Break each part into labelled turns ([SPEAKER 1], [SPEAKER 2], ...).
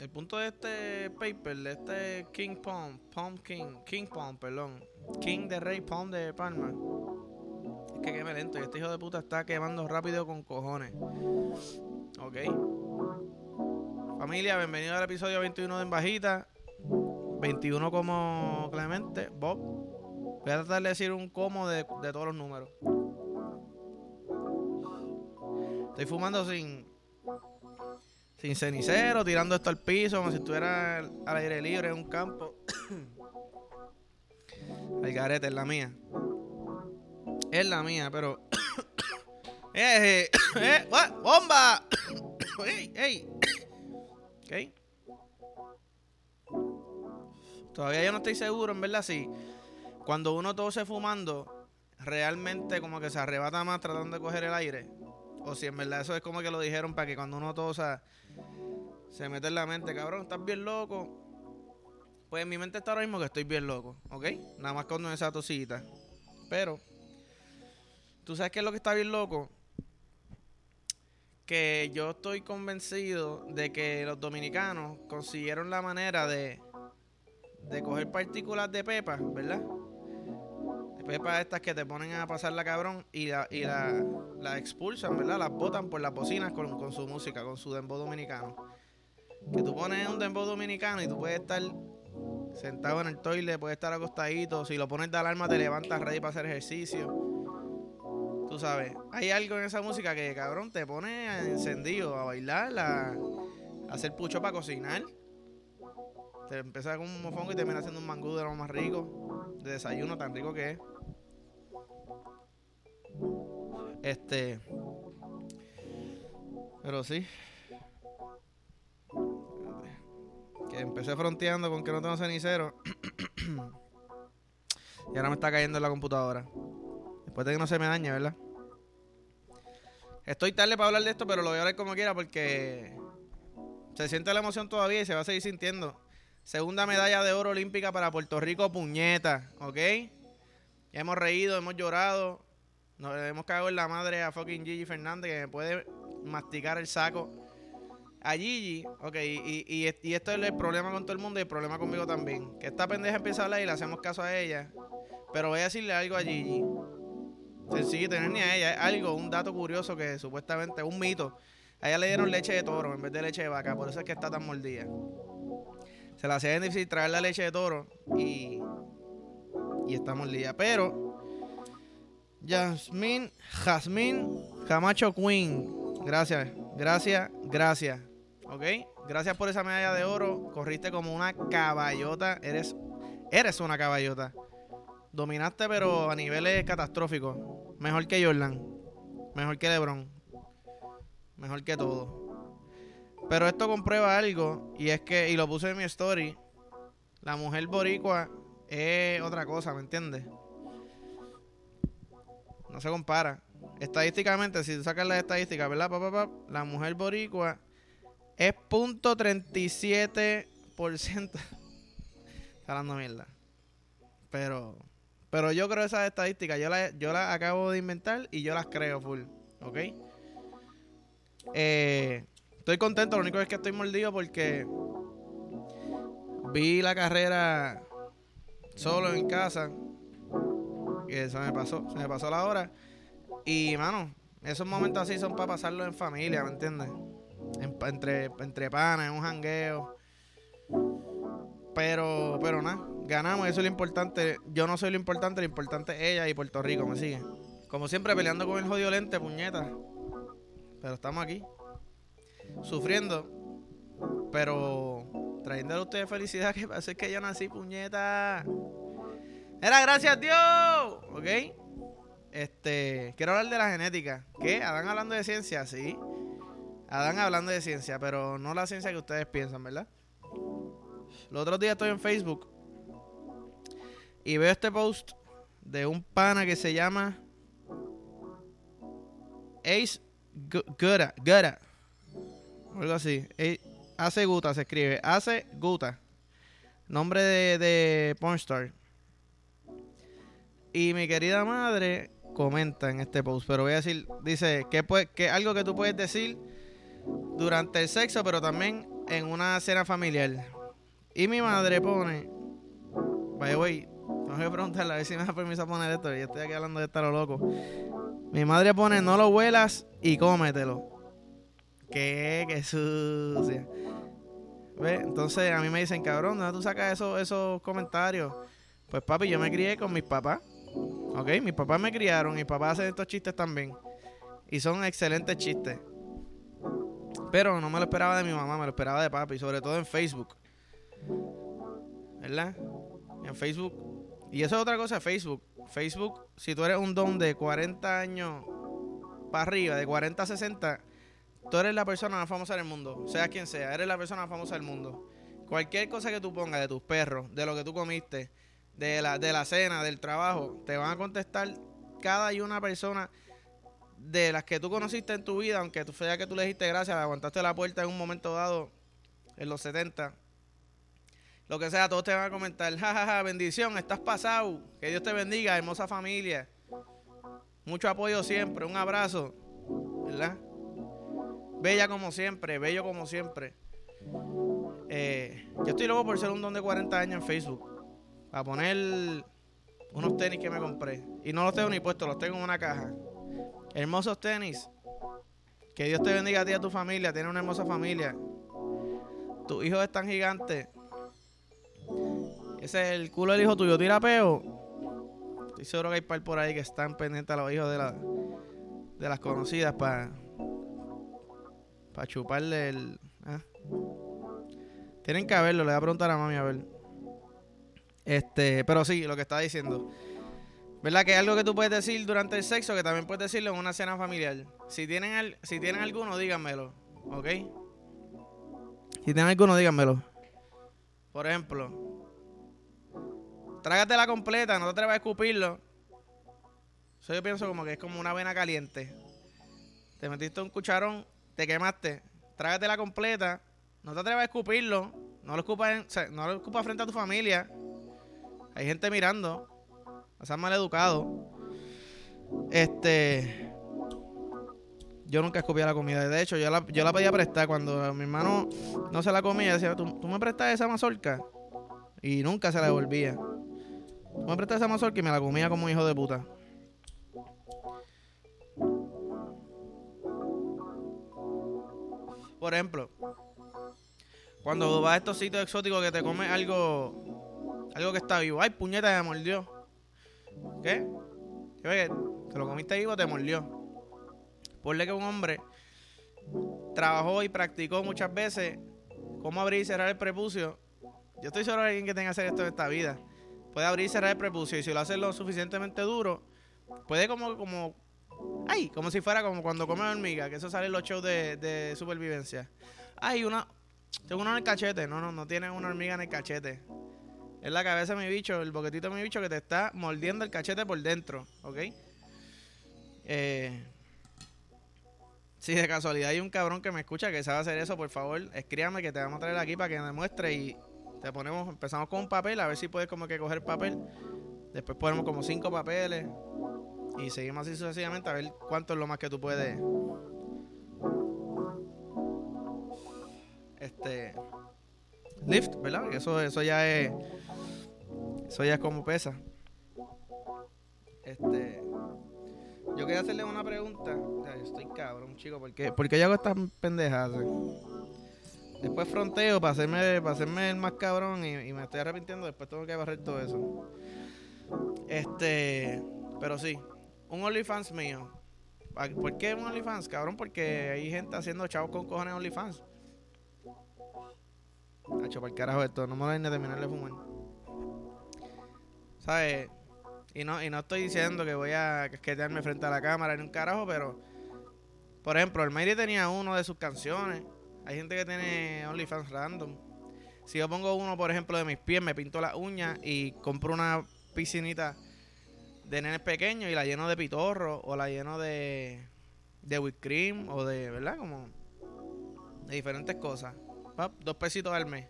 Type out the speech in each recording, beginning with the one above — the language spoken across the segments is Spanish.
[SPEAKER 1] El punto de este paper, de este King Palm, Palm King, King Palm, perdón, King de Rey Palm de Palma, es que queme lento y este hijo de puta está quemando rápido con cojones. Ok. Familia, bienvenido al episodio 21 de En Bajita. 21 como Clemente, Bob. Voy a tratar de decir un como de, de todos los números. Estoy fumando sin sin cenicero, tirando esto al piso como si estuviera al aire libre en un campo. El garete es la mía. Es la mía, pero. ¡Eh! eh, eh ¡Bomba! ¡Ey! ¡Ey! ¿Ok? Todavía yo no estoy seguro, en verdad, si cuando uno tose fumando, realmente como que se arrebata más tratando de coger el aire. O si en verdad eso es como que lo dijeron para que cuando uno tosa se mete en la mente, cabrón, estás bien loco. Pues en mi mente está ahora mismo que estoy bien loco, ¿ok? Nada más con esa tosita. Pero, ¿tú sabes qué es lo que está bien loco? Que yo estoy convencido de que los dominicanos consiguieron la manera de, de coger partículas de pepa, ¿verdad? De pepas estas que te ponen a pasar la cabrón y la, y la, expulsan, ¿verdad? Las botan por las bocinas con, con su música, con su dembow dominicano que tú pones un dembow dominicano y tú puedes estar sentado en el toile, puedes estar acostadito. Si lo pones de alarma, te levantas ready para hacer ejercicio. Tú sabes, hay algo en esa música que, cabrón, te pone encendido a bailar, a, hacer pucho para cocinar. Te empieza con un mofongo y termina haciendo un mangú de lo más rico. De desayuno, tan rico que es. Este. Pero sí, empecé fronteando con que no tengo cenicero. y ahora me está cayendo en la computadora. Después de que no se me dañe, ¿verdad? Estoy tarde para hablar de esto, pero lo voy a hablar como quiera porque se siente la emoción todavía y se va a seguir sintiendo. Segunda medalla de oro olímpica para Puerto Rico, puñeta, ¿ok? Ya hemos reído, hemos llorado, nos hemos cagado en la madre a fucking Gigi Fernández que me puede masticar el saco a Gigi, ok, y, y, esto es el problema con todo el mundo y el problema conmigo también. Que esta pendeja empieza a hablar y le hacemos caso a ella. Pero voy a decirle algo a Gigi. Sencillo, tener ni a ella. Algo, un dato curioso que supuestamente, un mito. A ella le dieron leche de toro en vez de leche de vaca, por eso es que está tan mordida. Se la hacía difícil traer la leche de toro y, y está mordida. Pero, Jasmine, Jasmine Camacho Queen. Gracias, gracias, gracias. ¿Ok? Gracias por esa medalla de oro. Corriste como una caballota. Eres, eres una caballota. Dominaste, pero a niveles catastróficos. Mejor que Jordan. Mejor que LeBron. Mejor que todo. Pero esto comprueba algo. Y es que, y lo puse en mi story. La mujer boricua es otra cosa, ¿me entiendes? No se compara. Estadísticamente, si tú sacas las estadísticas, ¿verdad? la mujer boricua es .37%. Está dando mierda. Pero, pero yo creo esas estadísticas. Yo las yo la acabo de inventar y yo las creo full. ¿Ok? Eh, estoy contento. Lo único es que estoy mordido porque vi la carrera solo en casa. Y eso me pasó. Se me pasó la hora. Y, mano, esos momentos así son para pasarlo en familia, ¿me entiendes? Entre, entre panas, en un jangueo. Pero, pero nada, ganamos, eso es lo importante. Yo no soy lo importante, lo importante es ella y Puerto Rico, me sigue. Como siempre, peleando con el jodido lente, puñeta. Pero estamos aquí. Sufriendo. Pero trayéndole a ustedes felicidad, que parece que yo nací, puñeta. Era gracias a Dios. ¿Ok? Este, quiero hablar de la genética. ¿Qué? ¿Adán hablando de ciencia? Sí. Adán hablando de ciencia, pero no la ciencia que ustedes piensan, ¿verdad? Los otros días estoy en Facebook y veo este post de un pana que se llama Ace Guta, Guta, algo así. Hace Guta se escribe, hace Guta, nombre de, de pornstar. Y mi querida madre comenta en este post, pero voy a decir, dice, que, que algo que tú puedes decir durante el sexo, pero también en una cena familiar y mi madre pone, vaya, güey, tengo que preguntarle a ver si me da permiso poner esto. Yo estoy aquí hablando de estar loco. Mi madre pone, no lo huelas y cómetelo. ¿Qué? Qué sucia. ¿Ve? Entonces a mí me dicen, cabrón, ¿dónde tú sacas esos, esos comentarios? Pues papi, yo me crié con mis papás. ¿Ok? Mis papás me criaron mis papás hacen estos chistes también. Y son excelentes chistes. Pero no me lo esperaba de mi mamá, me lo esperaba de papi, sobre todo en Facebook. ¿Verdad? En Facebook. Y eso es otra cosa, Facebook. Facebook, si tú eres un don de 40 años para arriba, de 40 a 60, tú eres la persona más famosa del mundo. Sea quien sea, eres la persona más famosa del mundo. Cualquier cosa que tú pongas de tus perros, de lo que tú comiste, de la, de la cena, del trabajo, te van a contestar cada y una persona de las que tú conociste en tu vida, aunque tú sea que tú le dijiste gracias, le aguantaste la puerta en un momento dado, en los 70, lo que sea, todos te van a comentar, jajaja, bendición, estás pasado, que Dios te bendiga, hermosa familia, mucho apoyo siempre, un abrazo, ¿verdad? Bella como siempre, bello como siempre. Eh, yo estoy loco por ser un don de 40 años en Facebook, para poner unos tenis que me compré, y no los tengo ni puestos, los tengo en una caja. Hermosos tenis. Que Dios te bendiga a ti y a tu familia. Tienes una hermosa familia. Tu hijo es tan gigante. Ese es el culo del hijo tuyo. Tira peo. Estoy seguro que hay par por ahí que están pendientes a los hijos de, la, de las conocidas para para chuparle el. ¿ah? Tienen que verlo. Le voy a preguntar a mami a ver. Este, pero sí, lo que estaba diciendo. ¿Verdad? Que es algo que tú puedes decir durante el sexo que también puedes decirlo en una cena familiar. Si tienen, si tienen alguno, díganmelo. ¿Ok? Si tienen alguno, díganmelo. Por ejemplo, trágatela completa, no te atrevas a escupirlo. Eso yo pienso como que es como una vena caliente. Te metiste un cucharón, te quemaste. Trágatela completa, no te atrevas a escupirlo. No lo escupas, no lo escupas frente a tu familia. Hay gente mirando. O sea, mal educado. Este. Yo nunca escupía la comida. De hecho, yo la, yo la pedía prestar. Cuando mi hermano no se la comía, decía, ¿tú, me prestas esa mazorca? Y nunca se la devolvía. Tú me prestas esa mazorca y me la comía como un hijo de puta. Por ejemplo, cuando vas a estos sitios exóticos que te comes algo, algo que está vivo. Ay, puñeta, me mordió. ¿Qué? ¿Qué? Lo comiste vivo, te mordió. Ponle que un hombre trabajó y practicó muchas veces cómo abrir y cerrar el prepucio. Yo estoy seguro de alguien que tenga que hacer esto en esta vida. Puede abrir y cerrar el prepucio y si lo hace lo suficientemente duro, puede como, como, ay, como si fuera como cuando come hormiga, que eso sale los shows de, de supervivencia. Ay, una, tengo una en el cachete. No, no, no tiene una hormiga en el cachete. Es la cabeza de mi bicho, el boquetito de mi bicho que te está mordiendo el cachete por dentro, ¿ok? Eh, si de casualidad hay un cabrón que me escucha que sabe hacer eso, por favor, escríbame que te vamos a traer aquí para que me muestre y te ponemos, empezamos con un papel, a ver si puedes como que coger papel. Después ponemos como cinco papeles y seguimos así sucesivamente a ver cuánto es lo más que tú puedes. Este lift, ¿verdad? Eso, eso ya es eso ya es como pesa. Este. Yo quería hacerle una pregunta. estoy cabrón, chico. ¿Por qué, yo hago estas pendejas? Después fronteo para hacerme, para hacerme el más cabrón y, me estoy arrepintiendo. Después tengo que barrer todo eso. Este. Pero sí. Un OnlyFans mío. ¿Por qué un OnlyFans, cabrón? Porque hay gente haciendo chavos con cojones OnlyFans. Hacho, para el carajo esto. No me voy a ni terminar de fumar. ¿Sabes? Y no, y no estoy diciendo que voy a quedarme frente a la cámara ni un carajo, pero por ejemplo, el Mayri tenía uno de sus canciones. Hay gente que tiene OnlyFans random. Si yo pongo uno, por ejemplo, de mis pies, me pinto las uñas y compro una piscinita de nenes pequeños y la lleno de pitorro o la lleno de, de whipped cream o de, ¿verdad? Como de diferentes cosas. Dos pesitos al mes.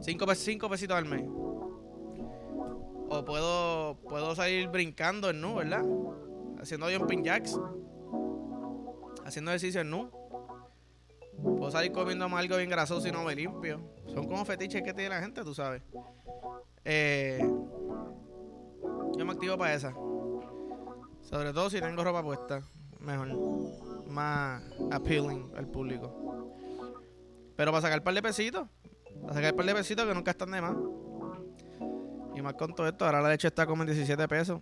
[SPEAKER 1] Cinco, cinco pesitos al mes. O puedo, puedo salir brincando en nu, ¿verdad? Haciendo jumping jacks. Haciendo ejercicio en nu. Puedo salir comiendo algo bien grasoso y no me limpio. Son como fetiches que tiene la gente, tú sabes. Eh, yo me activo para esa. Sobre todo si tengo ropa puesta. Mejor. Más appealing al público. Pero para sacar un par de pesitos. Para sacar un par de pesitos que nunca están de más. Y más con todo esto, ahora la leche está como en 17 pesos.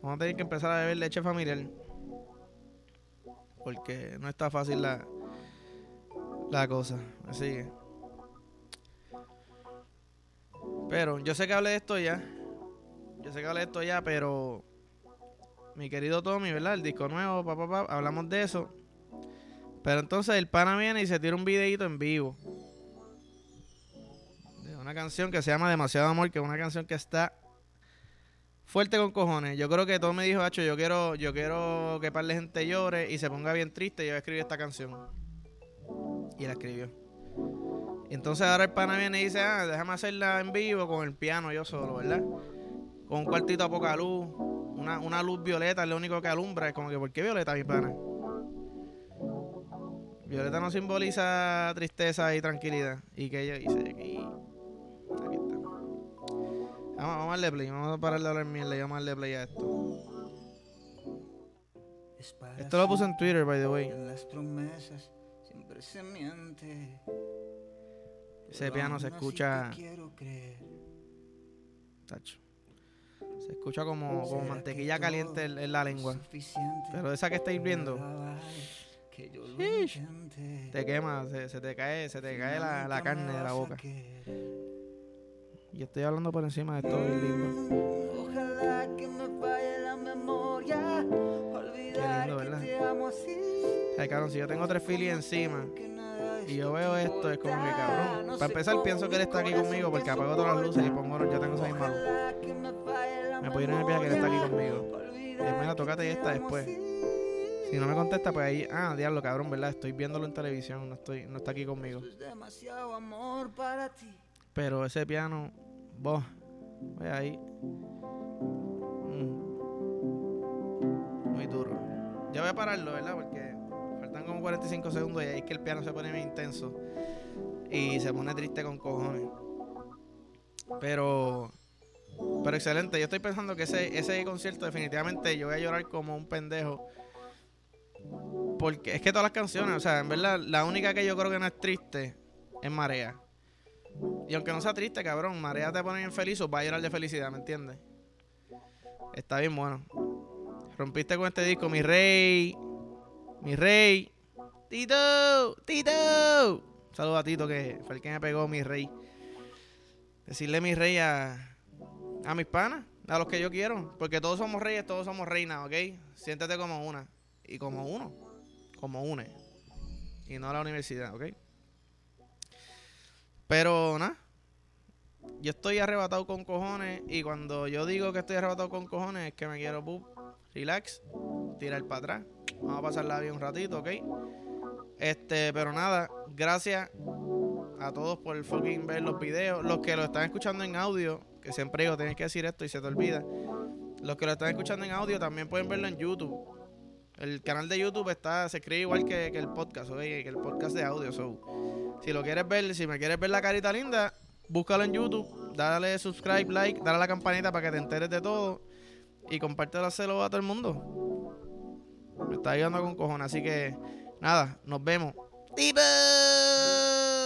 [SPEAKER 1] Vamos a tener que empezar a beber leche familiar. Porque no está fácil la, la cosa. Así que. Pero yo sé que hablé de esto ya. Yo sé que hablé de esto ya, pero. Mi querido Tommy, ¿verdad? El disco nuevo, papá, papá, hablamos de eso. Pero entonces el pana viene y se tira un videito en vivo. De una canción que se llama Demasiado Amor, que es una canción que está fuerte con cojones. Yo creo que todo me dijo, Hacho, yo quiero, yo quiero que par de gente llore y se ponga bien triste. Yo escribí esta canción. Y la escribió. Y entonces ahora el pana viene y dice, ah, déjame hacerla en vivo con el piano yo solo, ¿verdad? Con un cuartito a poca luz. Una, una luz violeta es lo único que alumbra. Es como que, ¿por qué violeta, mi pana? Violeta no simboliza tristeza y tranquilidad. Y que ella dice aquí. Aquí está. Vamos, vamos a darle play. Vamos a parar de hablar mierda y vamos a darle play a esto. Esto lo puse en Twitter, by the way.
[SPEAKER 2] Las promesas siempre se miente.
[SPEAKER 1] Ese piano se escucha. Tacho. Se escucha como, como
[SPEAKER 2] ¿Será
[SPEAKER 1] mantequilla caliente en, en la lengua. Pero esa que está hirviendo,
[SPEAKER 2] para vale que yo lo
[SPEAKER 1] te quema, se, se te cae, se te cae la, la carne de la boca. Y estoy hablando por encima de esto, bien lindo.
[SPEAKER 2] Ojalá que me falle la memoria. Olvidar
[SPEAKER 1] lindo,
[SPEAKER 2] que
[SPEAKER 1] ¿verdad?
[SPEAKER 2] te amo así.
[SPEAKER 1] Ay, cabrón, si yo tengo tres filis encima
[SPEAKER 2] que
[SPEAKER 1] y yo veo esto, es como que cabrón. Para empezar, pienso que él está aquí conmigo porque apago todas las luces y pongo, yo tengo esa misma luz.
[SPEAKER 2] Que me
[SPEAKER 1] puedo ir en el viaje que él está aquí conmigo. Y mira,
[SPEAKER 2] que
[SPEAKER 1] tócate
[SPEAKER 2] te
[SPEAKER 1] esta después. Si no me contesta, pues ahí, ah, diablo, cabrón, ¿verdad? Estoy viéndolo en televisión, no estoy, no está aquí conmigo.
[SPEAKER 2] Eso es demasiado amor para ti.
[SPEAKER 1] Pero ese piano, vos, ve ahí. Mm. Muy duro. Ya voy a pararlo, ¿verdad? Porque faltan como 45 segundos y ahí es que el piano se pone bien intenso. Y se pone triste con cojones. Pero. Pero excelente. Yo estoy pensando que ese, ese concierto definitivamente yo voy a llorar como un pendejo. Porque es que todas las canciones, o sea, en verdad, la única que yo creo que no es triste es Marea. Y aunque no sea triste, cabrón, Marea te pone bien feliz o va a llorar de felicidad, ¿me entiendes? Está bien bueno. Rompiste con este disco, mi rey. Mi rey. Tito, Tito. Saludos a Tito, que fue el que me pegó mi rey. Decirle mi rey a, a mis panas, a los que yo quiero. Porque todos somos reyes, todos somos reinas, ¿ok? Siéntete como una. Y como uno. Como une. Y no la universidad, ¿ok? Pero nada. Yo estoy arrebatado con cojones. Y cuando yo digo que estoy arrebatado con cojones, es que me quiero pup, relax, tirar para atrás. Vamos a pasarla bien un ratito, ¿ok? Este, pero nada, gracias a todos por fucking ver los videos. Los que lo están escuchando en audio, que siempre digo, tienes que decir esto y se te olvida. Los que lo están escuchando en audio también pueden verlo en YouTube. El canal de YouTube está, se escribe igual que, que el podcast, ¿ok? Que el podcast de audio. So, si lo quieres ver, si me quieres ver la carita linda, búscalo en YouTube, dale subscribe, like, dale a la campanita para que te enteres de todo y compártelo a todo el mundo. Me está ayudando con cojones, así que nada, nos vemos. ¡Tipo!